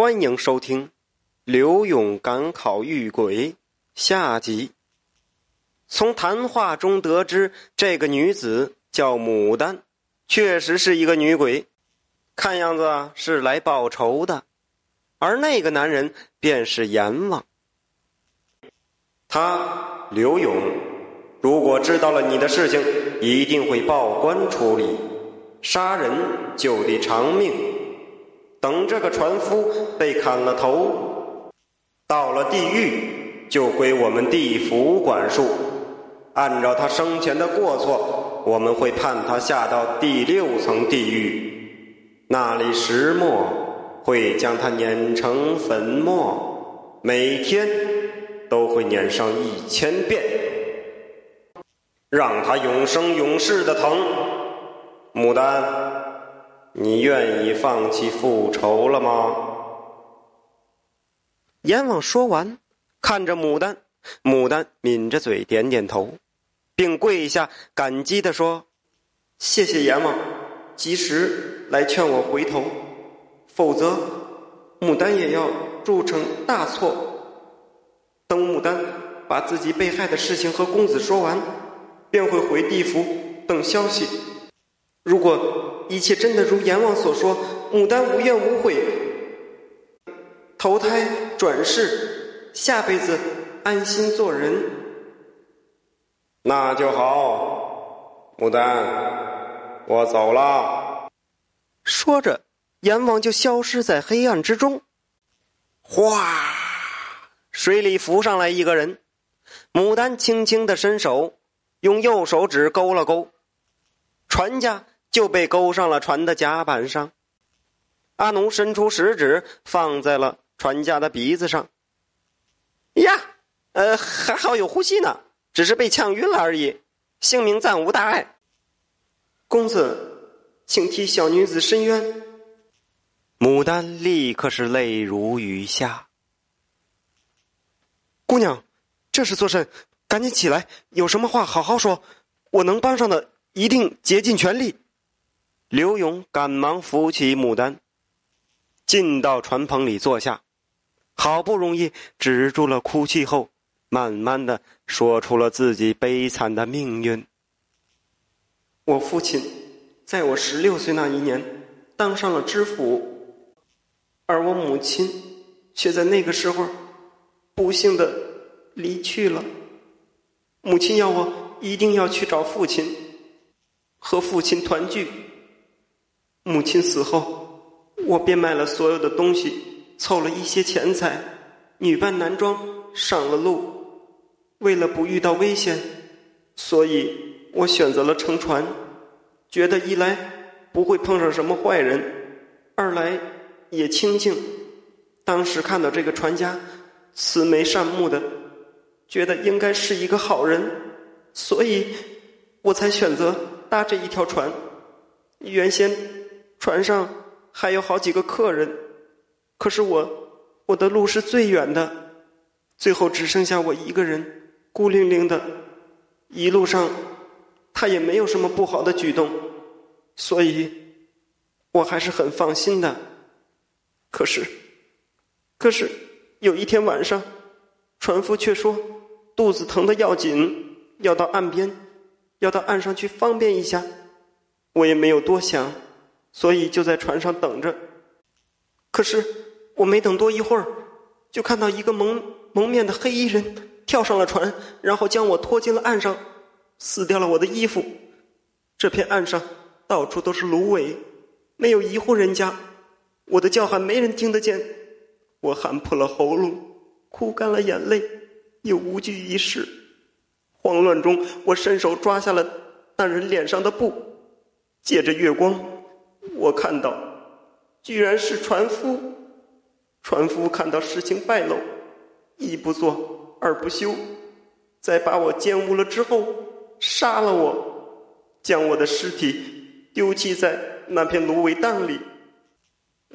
欢迎收听《刘勇赶考遇鬼》下集。从谈话中得知，这个女子叫牡丹，确实是一个女鬼，看样子是来报仇的。而那个男人便是阎王。他刘勇，如果知道了你的事情，一定会报官处理，杀人就得偿命。等这个船夫被砍了头，到了地狱，就归我们地府管束。按照他生前的过错，我们会判他下到第六层地狱，那里石磨会将他碾成粉末，每天都会碾上一千遍，让他永生永世的疼。牡丹。你愿意放弃复仇了吗？阎王说完，看着牡丹，牡丹抿着嘴点点头，并跪下感激的说：“谢谢阎王，及时来劝我回头，否则牡丹也要铸成大错。等牡丹把自己被害的事情和公子说完，便会回地府等消息。如果……”一切真的如阎王所说，牡丹无怨无悔，投胎转世，下辈子安心做人。那就好，牡丹，我走了。说着，阎王就消失在黑暗之中。哗，水里浮上来一个人，牡丹轻轻的伸手，用右手指勾了勾，船家。就被勾上了船的甲板上。阿奴伸出食指，放在了船家的鼻子上。呀，呃，还好有呼吸呢，只是被呛晕了而已，性命暂无大碍。公子，请替小女子伸冤。牡丹立刻是泪如雨下。姑娘，这是做甚？赶紧起来，有什么话好好说，我能帮上的一定竭尽全力。刘勇赶忙扶起牡丹，进到船棚里坐下，好不容易止住了哭泣后，慢慢的说出了自己悲惨的命运。我父亲在我十六岁那一年当上了知府，而我母亲却在那个时候不幸的离去了。母亲要我一定要去找父亲，和父亲团聚。母亲死后，我变卖了所有的东西，凑了一些钱财，女扮男装上了路。为了不遇到危险，所以我选择了乘船，觉得一来不会碰上什么坏人，二来也清静。当时看到这个船家慈眉善目的，觉得应该是一个好人，所以我才选择搭这一条船。原先。船上还有好几个客人，可是我我的路是最远的，最后只剩下我一个人，孤零零的。一路上他也没有什么不好的举动，所以我还是很放心的。可是，可是有一天晚上，船夫却说肚子疼的要紧，要到岸边，要到岸上去方便一下。我也没有多想。所以就在船上等着，可是我没等多一会儿，就看到一个蒙蒙面的黑衣人跳上了船，然后将我拖进了岸上，撕掉了我的衣服。这片岸上到处都是芦苇，没有一户人家，我的叫喊没人听得见。我喊破了喉咙，哭干了眼泪，也无济于事。慌乱中，我伸手抓下了那人脸上的布，借着月光。我看到，居然是船夫。船夫看到事情败露，一不做二不休，在把我奸污了之后，杀了我，将我的尸体丢弃在那片芦苇荡里。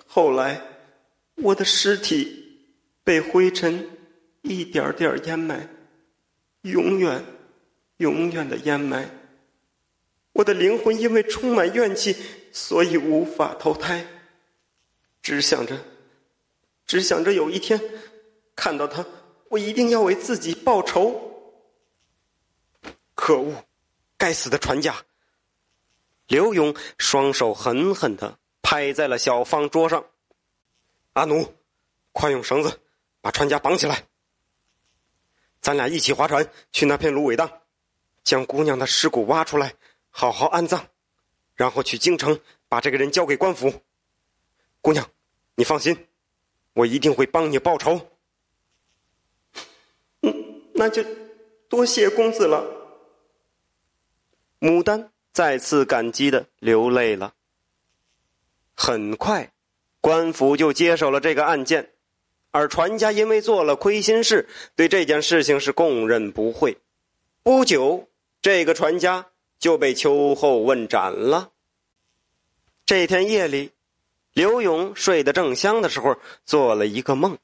后来，我的尸体被灰尘一点点掩埋，永远、永远的掩埋。我的灵魂因为充满怨气。所以无法投胎，只想着只想着有一天看到他，我一定要为自己报仇。可恶，该死的船家！刘勇双手狠狠的拍在了小方桌上。阿奴，快用绳子把船家绑起来。咱俩一起划船去那片芦苇荡，将姑娘的尸骨挖出来，好好安葬，然后去京城把这个人交给官府。姑娘，你放心，我一定会帮你报仇。嗯，那就多谢公子了。牡丹再次感激的流泪了。很快，官府就接手了这个案件。而船家因为做了亏心事，对这件事情是供认不讳。不久，这个船家就被秋后问斩了。这天夜里，刘勇睡得正香的时候，做了一个梦，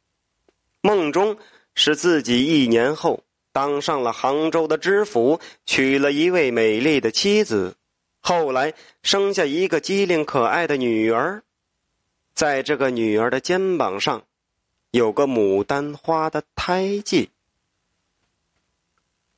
梦中是自己一年后当上了杭州的知府，娶了一位美丽的妻子，后来生下一个机灵可爱的女儿，在这个女儿的肩膀上。有个牡丹花的胎记。